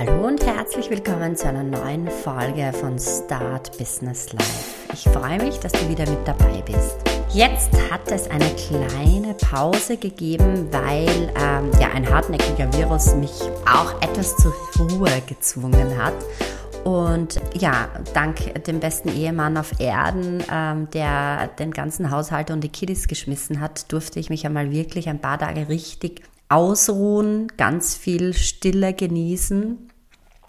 Hallo und herzlich willkommen zu einer neuen Folge von Start Business Life. Ich freue mich, dass du wieder mit dabei bist. Jetzt hat es eine kleine Pause gegeben, weil ähm, ja ein hartnäckiger Virus mich auch etwas zur Ruhe gezwungen hat. Und ja, dank dem besten Ehemann auf Erden, ähm, der den ganzen Haushalt und die Kiddies geschmissen hat, durfte ich mich einmal wirklich ein paar Tage richtig ausruhen, ganz viel Stille genießen.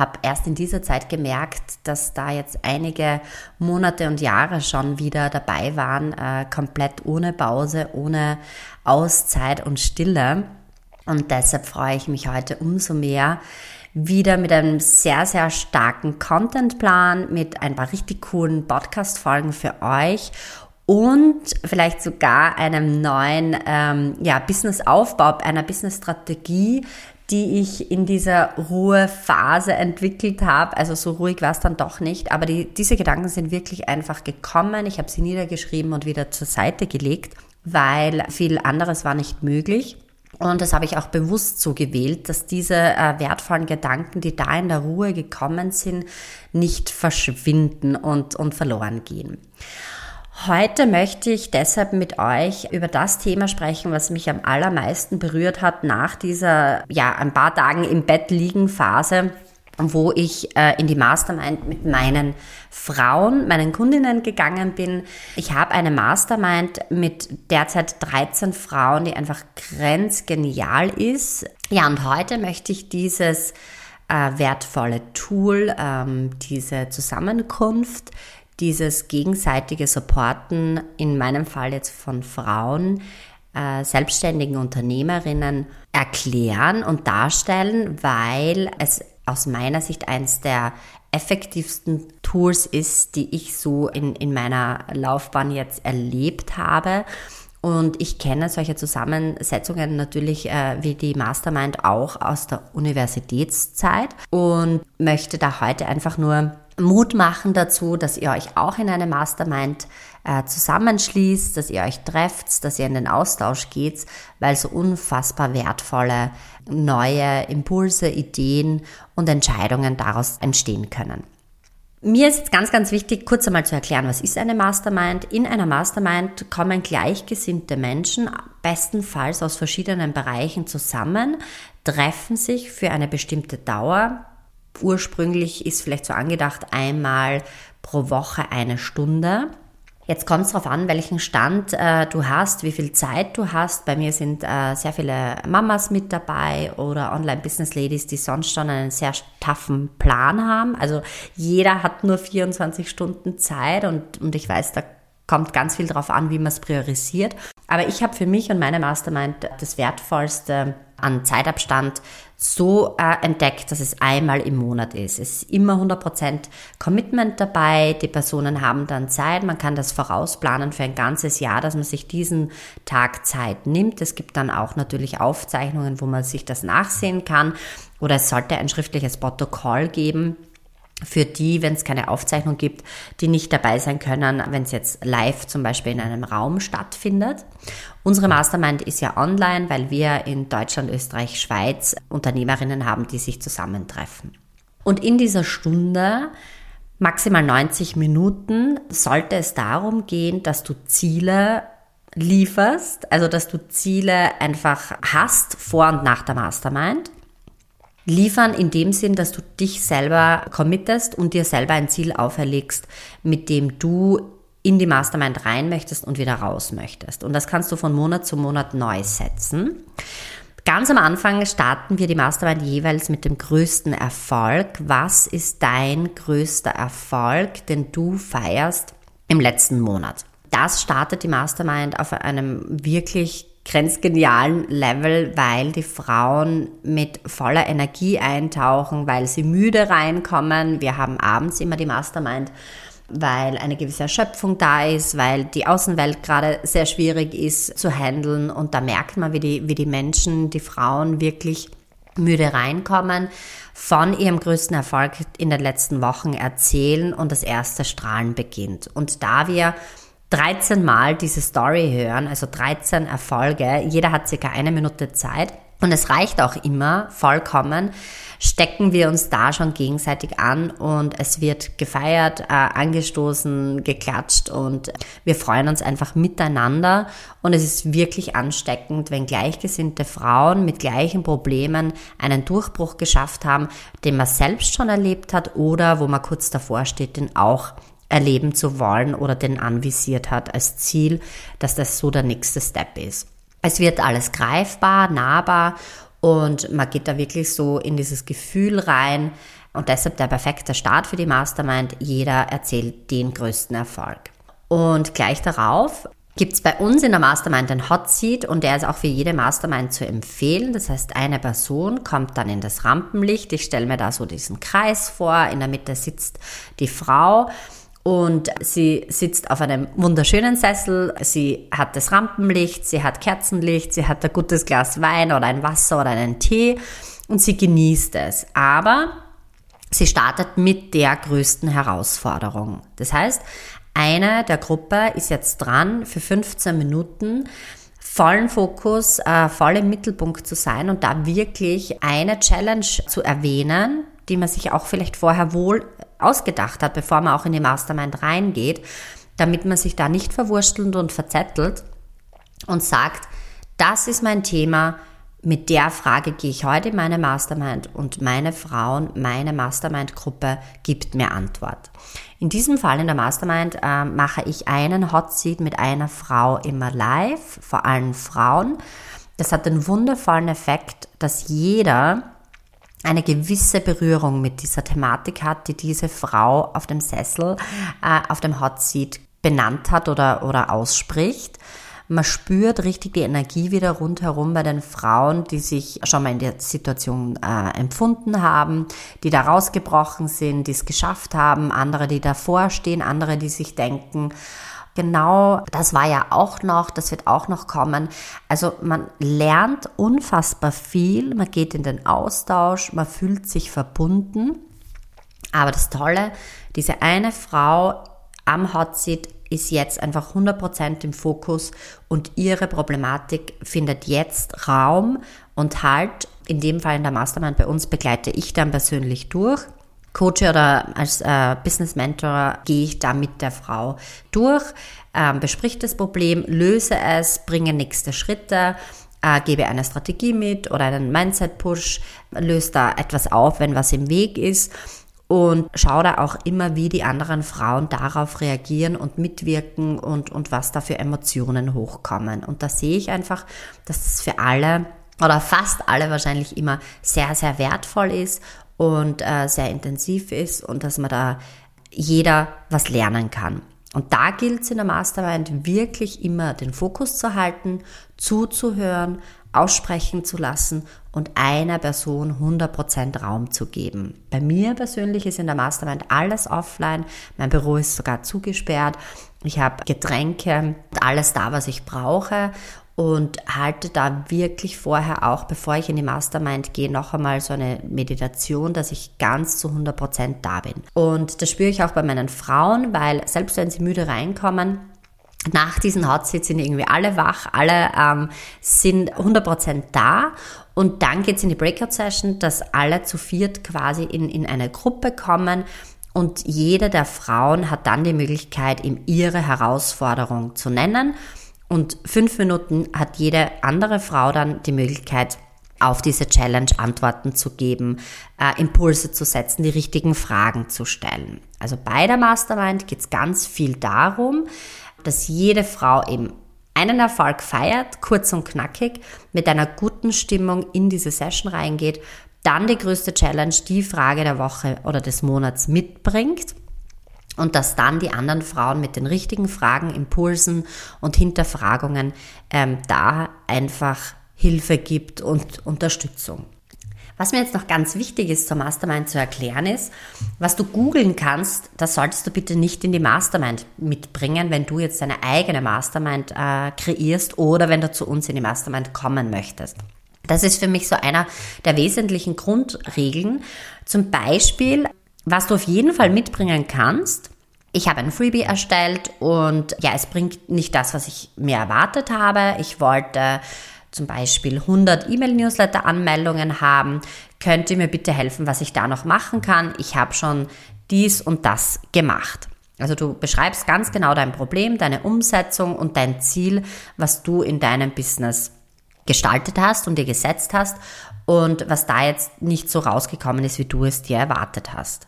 Habe erst in dieser Zeit gemerkt, dass da jetzt einige Monate und Jahre schon wieder dabei waren, äh, komplett ohne Pause, ohne Auszeit und Stille. Und deshalb freue ich mich heute umso mehr, wieder mit einem sehr, sehr starken Contentplan, mit ein paar richtig coolen Podcast-Folgen für euch und vielleicht sogar einem neuen ähm, ja, Business-Aufbau, einer Business-Strategie, die ich in dieser Ruhephase entwickelt habe. Also so ruhig war es dann doch nicht, aber die, diese Gedanken sind wirklich einfach gekommen. Ich habe sie niedergeschrieben und wieder zur Seite gelegt, weil viel anderes war nicht möglich. Und das habe ich auch bewusst so gewählt, dass diese äh, wertvollen Gedanken, die da in der Ruhe gekommen sind, nicht verschwinden und, und verloren gehen. Heute möchte ich deshalb mit euch über das Thema sprechen, was mich am allermeisten berührt hat nach dieser, ja, ein paar Tagen im Bett liegen Phase wo ich äh, in die Mastermind mit meinen Frauen, meinen Kundinnen gegangen bin. Ich habe eine Mastermind mit derzeit 13 Frauen, die einfach grenzgenial ist. Ja, und heute möchte ich dieses äh, wertvolle Tool, ähm, diese Zusammenkunft, dieses gegenseitige Supporten, in meinem Fall jetzt von Frauen, äh, selbstständigen Unternehmerinnen erklären und darstellen, weil es aus meiner Sicht eines der effektivsten Tools ist, die ich so in, in meiner Laufbahn jetzt erlebt habe. Und ich kenne solche Zusammensetzungen natürlich äh, wie die Mastermind auch aus der Universitätszeit und möchte da heute einfach nur Mut machen dazu, dass ihr euch auch in eine Mastermind äh, zusammenschließt, dass ihr euch trefft, dass ihr in den Austausch geht, weil so unfassbar wertvolle neue Impulse, Ideen und Entscheidungen daraus entstehen können. Mir ist jetzt ganz, ganz wichtig, kurz einmal zu erklären, was ist eine Mastermind. In einer Mastermind kommen gleichgesinnte Menschen, bestenfalls aus verschiedenen Bereichen zusammen, treffen sich für eine bestimmte Dauer. Ursprünglich ist vielleicht so angedacht, einmal pro Woche eine Stunde. Jetzt kommt es darauf an, welchen Stand äh, du hast, wie viel Zeit du hast. Bei mir sind äh, sehr viele Mamas mit dabei oder Online-Business-Ladies, die sonst schon einen sehr taffen Plan haben. Also jeder hat nur 24 Stunden Zeit und, und ich weiß, da kommt ganz viel darauf an, wie man es priorisiert. Aber ich habe für mich und meine Mastermind das Wertvollste an Zeitabstand so äh, entdeckt, dass es einmal im Monat ist. Es ist immer 100% Commitment dabei. Die Personen haben dann Zeit. Man kann das vorausplanen für ein ganzes Jahr, dass man sich diesen Tag Zeit nimmt. Es gibt dann auch natürlich Aufzeichnungen, wo man sich das nachsehen kann. Oder es sollte ein schriftliches Protokoll geben für die, wenn es keine Aufzeichnung gibt, die nicht dabei sein können, wenn es jetzt live zum Beispiel in einem Raum stattfindet. Unsere Mastermind ist ja online, weil wir in Deutschland, Österreich, Schweiz Unternehmerinnen haben, die sich zusammentreffen. Und in dieser Stunde, maximal 90 Minuten, sollte es darum gehen, dass du Ziele lieferst, also dass du Ziele einfach hast vor und nach der Mastermind Liefern in dem Sinn, dass du dich selber committest und dir selber ein Ziel auferlegst, mit dem du in die Mastermind rein möchtest und wieder raus möchtest. Und das kannst du von Monat zu Monat neu setzen. Ganz am Anfang starten wir die Mastermind jeweils mit dem größten Erfolg. Was ist dein größter Erfolg, den du feierst im letzten Monat? Das startet die Mastermind auf einem wirklich grenzgenialen Level, weil die Frauen mit voller Energie eintauchen, weil sie müde reinkommen. Wir haben abends immer die Mastermind, weil eine gewisse Erschöpfung da ist, weil die Außenwelt gerade sehr schwierig ist zu handeln und da merkt man, wie die, wie die Menschen, die Frauen wirklich müde reinkommen, von ihrem größten Erfolg in den letzten Wochen erzählen und das erste Strahlen beginnt. Und da wir 13 Mal diese Story hören, also 13 Erfolge, jeder hat circa eine Minute Zeit, und es reicht auch immer vollkommen, stecken wir uns da schon gegenseitig an und es wird gefeiert, äh, angestoßen, geklatscht und wir freuen uns einfach miteinander. Und es ist wirklich ansteckend, wenn gleichgesinnte Frauen mit gleichen Problemen einen Durchbruch geschafft haben, den man selbst schon erlebt hat oder wo man kurz davor steht, den auch erleben zu wollen oder den anvisiert hat als Ziel, dass das so der nächste Step ist. Es wird alles greifbar, nahbar und man geht da wirklich so in dieses Gefühl rein. Und deshalb der perfekte Start für die Mastermind. Jeder erzählt den größten Erfolg. Und gleich darauf gibt es bei uns in der Mastermind ein Hot Seat und der ist auch für jede Mastermind zu empfehlen. Das heißt, eine Person kommt dann in das Rampenlicht. Ich stelle mir da so diesen Kreis vor. In der Mitte sitzt die Frau und sie sitzt auf einem wunderschönen Sessel, sie hat das Rampenlicht, sie hat Kerzenlicht, sie hat ein gutes Glas Wein oder ein Wasser oder einen Tee und sie genießt es. Aber sie startet mit der größten Herausforderung. Das heißt, eine der Gruppe ist jetzt dran, für 15 Minuten vollen Fokus, äh, voll im Mittelpunkt zu sein und da wirklich eine Challenge zu erwähnen, die man sich auch vielleicht vorher wohl ausgedacht hat, bevor man auch in die Mastermind reingeht, damit man sich da nicht verwurstelt und verzettelt und sagt, das ist mein Thema, mit der Frage gehe ich heute in meine Mastermind und meine Frauen, meine Mastermind-Gruppe gibt mir Antwort. In diesem Fall in der Mastermind äh, mache ich einen Hot Seat mit einer Frau immer live, vor allem Frauen. Das hat den wundervollen Effekt, dass jeder eine gewisse Berührung mit dieser Thematik hat, die diese Frau auf dem Sessel, äh, auf dem Hot Seat benannt hat oder, oder ausspricht. Man spürt richtig die Energie wieder rundherum bei den Frauen, die sich schon mal in der Situation äh, empfunden haben, die da rausgebrochen sind, die es geschafft haben, andere, die davor stehen, andere, die sich denken, Genau, das war ja auch noch, das wird auch noch kommen. Also man lernt unfassbar viel, man geht in den Austausch, man fühlt sich verbunden. Aber das Tolle, diese eine Frau am Hot Seat ist jetzt einfach 100% im Fokus und ihre Problematik findet jetzt Raum und halt, in dem Fall in der Mastermind bei uns begleite ich dann persönlich durch coache oder als äh, Business Mentor gehe ich da mit der Frau durch, äh, besprich das Problem, löse es, bringe nächste Schritte, äh, gebe eine Strategie mit oder einen Mindset-Push, löse da etwas auf, wenn was im Weg ist und schaue da auch immer, wie die anderen Frauen darauf reagieren und mitwirken und, und was da für Emotionen hochkommen. Und da sehe ich einfach, dass es für alle oder fast alle wahrscheinlich immer sehr, sehr wertvoll ist und äh, sehr intensiv ist und dass man da jeder was lernen kann. Und da gilt es in der Mastermind wirklich immer den Fokus zu halten, zuzuhören, aussprechen zu lassen und einer Person 100% Raum zu geben. Bei mir persönlich ist in der Mastermind alles offline, mein Büro ist sogar zugesperrt, ich habe Getränke, alles da, was ich brauche und halte da wirklich vorher auch, bevor ich in die Mastermind gehe, noch einmal so eine Meditation, dass ich ganz zu 100% da bin. Und das spüre ich auch bei meinen Frauen, weil selbst wenn sie müde reinkommen, nach diesen Hotsits sind irgendwie alle wach, alle ähm, sind 100% da. Und dann geht's in die Breakout-Session, dass alle zu viert quasi in, in eine Gruppe kommen. Und jede der Frauen hat dann die Möglichkeit, ihm ihre Herausforderung zu nennen und fünf Minuten hat jede andere Frau dann die Möglichkeit, auf diese Challenge Antworten zu geben, äh, Impulse zu setzen, die richtigen Fragen zu stellen. Also bei der Mastermind geht es ganz viel darum, dass jede Frau eben einen Erfolg feiert, kurz und knackig, mit einer guten Stimmung in diese Session reingeht, dann die größte Challenge, die Frage der Woche oder des Monats mitbringt und dass dann die anderen Frauen mit den richtigen Fragen, Impulsen und Hinterfragungen ähm, da einfach Hilfe gibt und Unterstützung. Was mir jetzt noch ganz wichtig ist zur Mastermind zu erklären ist, was du googeln kannst, das solltest du bitte nicht in die Mastermind mitbringen, wenn du jetzt deine eigene Mastermind äh, kreierst oder wenn du zu uns in die Mastermind kommen möchtest. Das ist für mich so einer der wesentlichen Grundregeln. Zum Beispiel was du auf jeden Fall mitbringen kannst, ich habe ein Freebie erstellt und ja, es bringt nicht das, was ich mir erwartet habe. Ich wollte zum Beispiel 100 E-Mail-Newsletter-Anmeldungen haben. Könnt ihr mir bitte helfen, was ich da noch machen kann? Ich habe schon dies und das gemacht. Also du beschreibst ganz genau dein Problem, deine Umsetzung und dein Ziel, was du in deinem Business gestaltet hast und dir gesetzt hast und was da jetzt nicht so rausgekommen ist, wie du es dir erwartet hast.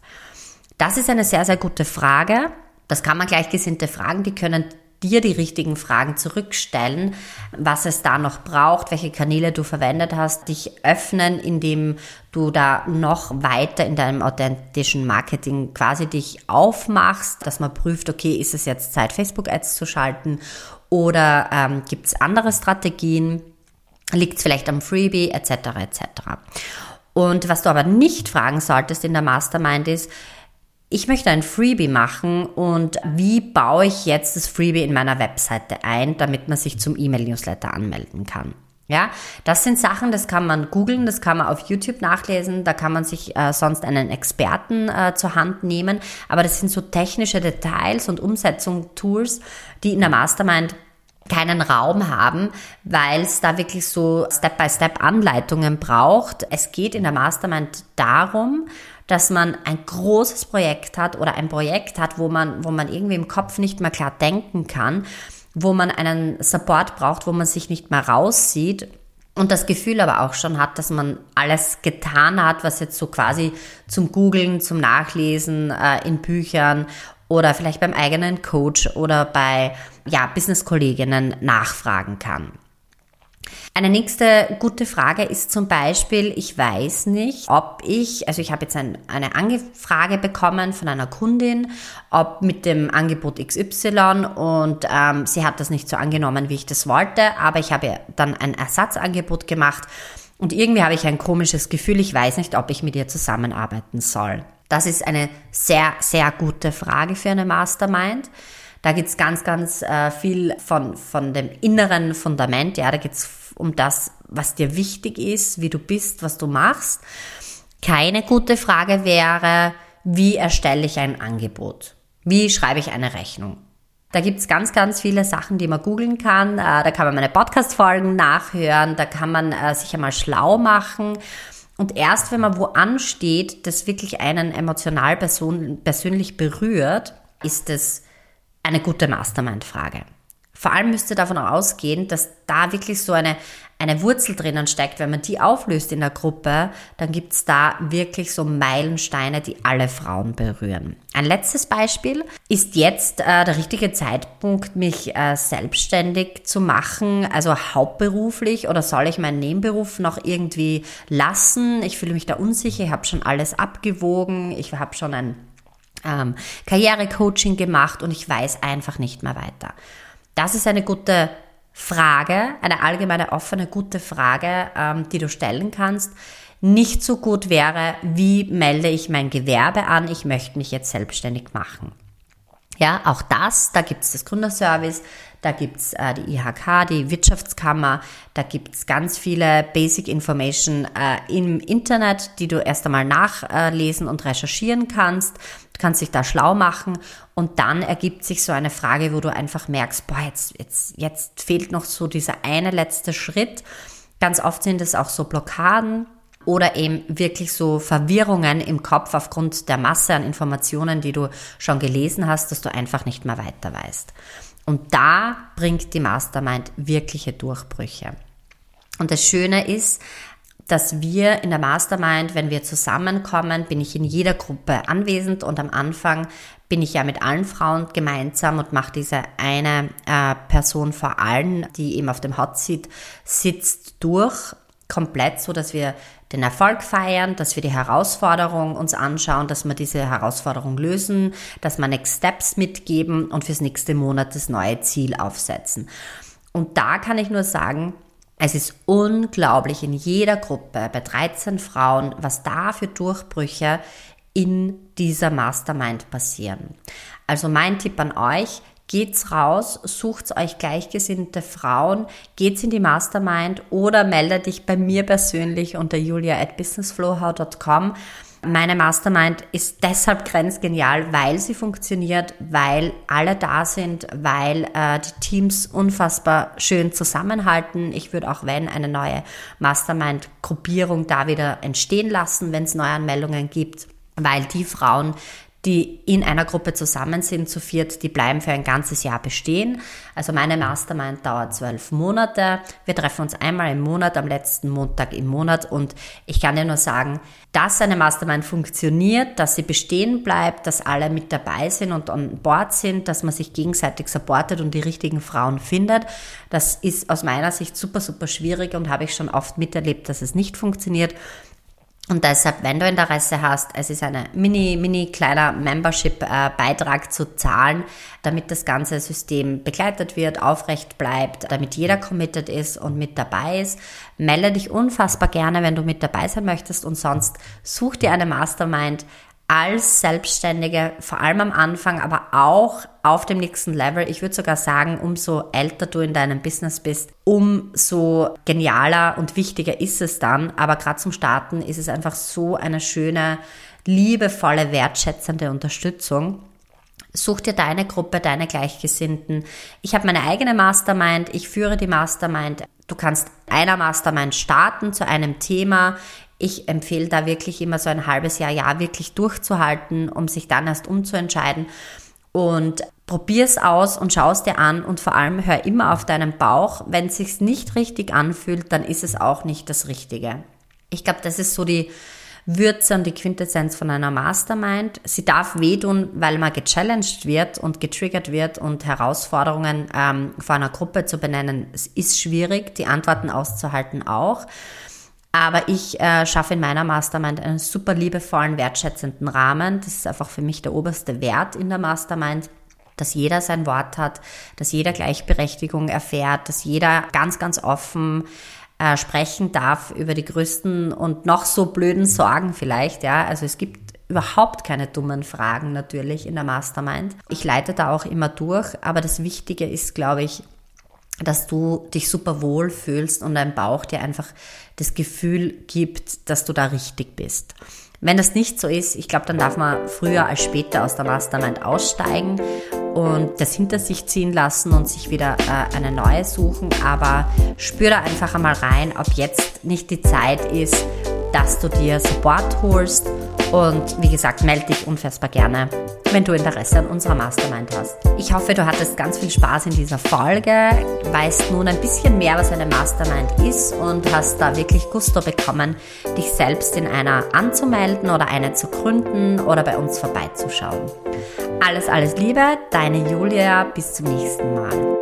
Das ist eine sehr, sehr gute Frage. Das kann man Gleichgesinnte fragen, die können dir die richtigen Fragen zurückstellen, was es da noch braucht, welche Kanäle du verwendet hast, dich öffnen, indem du da noch weiter in deinem authentischen Marketing quasi dich aufmachst, dass man prüft, okay, ist es jetzt Zeit, Facebook-Ads zu schalten oder ähm, gibt es andere Strategien? Liegt es vielleicht am Freebie etc. etc. Und was du aber nicht fragen solltest in der Mastermind ist, ich möchte ein Freebie machen und wie baue ich jetzt das Freebie in meiner Webseite ein, damit man sich zum E-Mail-Newsletter anmelden kann. Ja, das sind Sachen, das kann man googeln, das kann man auf YouTube nachlesen, da kann man sich äh, sonst einen Experten äh, zur Hand nehmen, aber das sind so technische Details und Umsetzungstools, die in der Mastermind keinen Raum haben, weil es da wirklich so Step-by-Step-Anleitungen braucht. Es geht in der Mastermind darum, dass man ein großes Projekt hat oder ein Projekt hat, wo man, wo man irgendwie im Kopf nicht mehr klar denken kann, wo man einen Support braucht, wo man sich nicht mehr raussieht und das Gefühl aber auch schon hat, dass man alles getan hat, was jetzt so quasi zum Googlen, zum Nachlesen äh, in Büchern oder vielleicht beim eigenen Coach oder bei ja, Business-Kolleginnen nachfragen kann. Eine nächste gute Frage ist zum Beispiel, ich weiß nicht, ob ich, also ich habe jetzt ein, eine Angefrage bekommen von einer Kundin, ob mit dem Angebot XY und ähm, sie hat das nicht so angenommen, wie ich das wollte, aber ich habe dann ein Ersatzangebot gemacht und irgendwie habe ich ein komisches Gefühl, ich weiß nicht, ob ich mit ihr zusammenarbeiten soll. Das ist eine sehr, sehr gute Frage für eine Mastermind. Da geht's ganz, ganz äh, viel von, von dem inneren Fundament. Ja, da geht's um das, was dir wichtig ist, wie du bist, was du machst. Keine gute Frage wäre, wie erstelle ich ein Angebot? Wie schreibe ich eine Rechnung? Da gibt's ganz, ganz viele Sachen, die man googeln kann. Äh, da kann man meine Podcast-Folgen nachhören, da kann man äh, sich einmal schlau machen. Und erst wenn man wo ansteht, das wirklich einen emotional persönlich berührt, ist es eine gute Mastermind-Frage. Vor allem müsst ihr davon ausgehen, dass da wirklich so eine, eine Wurzel drinnen steckt. Wenn man die auflöst in der Gruppe, dann gibt's da wirklich so Meilensteine, die alle Frauen berühren. Ein letztes Beispiel ist jetzt äh, der richtige Zeitpunkt, mich äh, selbstständig zu machen, also hauptberuflich oder soll ich meinen Nebenberuf noch irgendwie lassen? Ich fühle mich da unsicher, ich habe schon alles abgewogen, ich habe schon ein ähm, Karrierecoaching gemacht und ich weiß einfach nicht mehr weiter. Das ist eine gute Frage, eine allgemeine offene gute Frage, ähm, die du stellen kannst. Nicht so gut wäre, wie melde ich mein Gewerbe an? Ich möchte mich jetzt selbstständig machen. Ja, auch das, da gibt es das Gründerservice, da gibt's äh, die IHK, die Wirtschaftskammer, da gibt's ganz viele Basic Information äh, im Internet, die du erst einmal nachlesen und recherchieren kannst. Du kannst dich da schlau machen und dann ergibt sich so eine Frage, wo du einfach merkst, boah, jetzt, jetzt, jetzt fehlt noch so dieser eine letzte Schritt. Ganz oft sind es auch so Blockaden, oder eben wirklich so Verwirrungen im Kopf aufgrund der Masse an Informationen, die du schon gelesen hast, dass du einfach nicht mehr weiter weißt. Und da bringt die Mastermind wirkliche Durchbrüche. Und das Schöne ist, dass wir in der Mastermind, wenn wir zusammenkommen, bin ich in jeder Gruppe anwesend und am Anfang bin ich ja mit allen Frauen gemeinsam und mache diese eine äh, Person vor allen, die eben auf dem Hot Seat sitzt, durch komplett, so dass wir den Erfolg feiern, dass wir die Herausforderung uns anschauen, dass wir diese Herausforderung lösen, dass wir Next Steps mitgeben und fürs nächste Monat das neue Ziel aufsetzen. Und da kann ich nur sagen, es ist unglaublich in jeder Gruppe bei 13 Frauen, was da für Durchbrüche in dieser Mastermind passieren. Also mein Tipp an euch, geht's raus, sucht euch gleichgesinnte Frauen, geht's in die Mastermind oder melde dich bei mir persönlich unter julia at businessflowhow.com. Meine Mastermind ist deshalb grenzgenial, weil sie funktioniert, weil alle da sind, weil äh, die Teams unfassbar schön zusammenhalten. Ich würde auch, wenn eine neue Mastermind-Gruppierung da wieder entstehen lassen, wenn es Neuanmeldungen gibt, weil die Frauen, die in einer Gruppe zusammen sind, zu viert, die bleiben für ein ganzes Jahr bestehen. Also meine Mastermind dauert zwölf Monate. Wir treffen uns einmal im Monat, am letzten Montag im Monat. Und ich kann dir nur sagen, dass eine Mastermind funktioniert, dass sie bestehen bleibt, dass alle mit dabei sind und on board sind, dass man sich gegenseitig supportet und die richtigen Frauen findet. Das ist aus meiner Sicht super, super schwierig und habe ich schon oft miterlebt, dass es nicht funktioniert. Und deshalb, wenn du Interesse hast, es ist eine mini, mini kleiner Membership-Beitrag zu zahlen, damit das ganze System begleitet wird, aufrecht bleibt, damit jeder committed ist und mit dabei ist. Melde dich unfassbar gerne, wenn du mit dabei sein möchtest und sonst such dir eine Mastermind, als Selbstständige, vor allem am Anfang, aber auch auf dem nächsten Level. Ich würde sogar sagen, umso älter du in deinem Business bist, umso genialer und wichtiger ist es dann. Aber gerade zum Starten ist es einfach so eine schöne, liebevolle, wertschätzende Unterstützung. Such dir deine Gruppe, deine Gleichgesinnten. Ich habe meine eigene Mastermind, ich führe die Mastermind. Du kannst einer Mastermind starten zu einem Thema ich empfehle da wirklich immer so ein halbes Jahr, Jahr wirklich durchzuhalten, um sich dann erst umzuentscheiden. Und probier es aus und schau es dir an und vor allem hör immer auf deinen Bauch. Wenn es sich nicht richtig anfühlt, dann ist es auch nicht das Richtige. Ich glaube, das ist so die Würze und die Quintessenz von einer Mastermind. Sie darf wehtun, weil man gechallenged wird und getriggert wird und Herausforderungen ähm, vor einer Gruppe zu benennen, es ist schwierig, die Antworten auszuhalten auch. Aber ich äh, schaffe in meiner Mastermind einen super liebevollen, wertschätzenden Rahmen. Das ist einfach für mich der oberste Wert in der Mastermind dass jeder sein Wort hat, dass jeder Gleichberechtigung erfährt, dass jeder ganz, ganz offen äh, sprechen darf über die größten und noch so blöden Sorgen vielleicht. Ja, also es gibt überhaupt keine dummen Fragen natürlich in der Mastermind. Ich leite da auch immer durch, aber das Wichtige ist, glaube ich, dass du dich super wohl fühlst und dein Bauch dir einfach das Gefühl gibt, dass du da richtig bist. Wenn das nicht so ist, ich glaube, dann darf man früher als später aus der Mastermind aussteigen und das hinter sich ziehen lassen und sich wieder äh, eine neue suchen. Aber spür da einfach einmal rein, ob jetzt nicht die Zeit ist, dass du dir Support holst. Und wie gesagt, melde dich unfassbar gerne, wenn du Interesse an unserer Mastermind hast. Ich hoffe, du hattest ganz viel Spaß in dieser Folge, weißt nun ein bisschen mehr, was eine Mastermind ist und hast da wirklich Gusto bekommen, dich selbst in einer anzumelden oder eine zu gründen oder bei uns vorbeizuschauen. Alles, alles Liebe, deine Julia, bis zum nächsten Mal.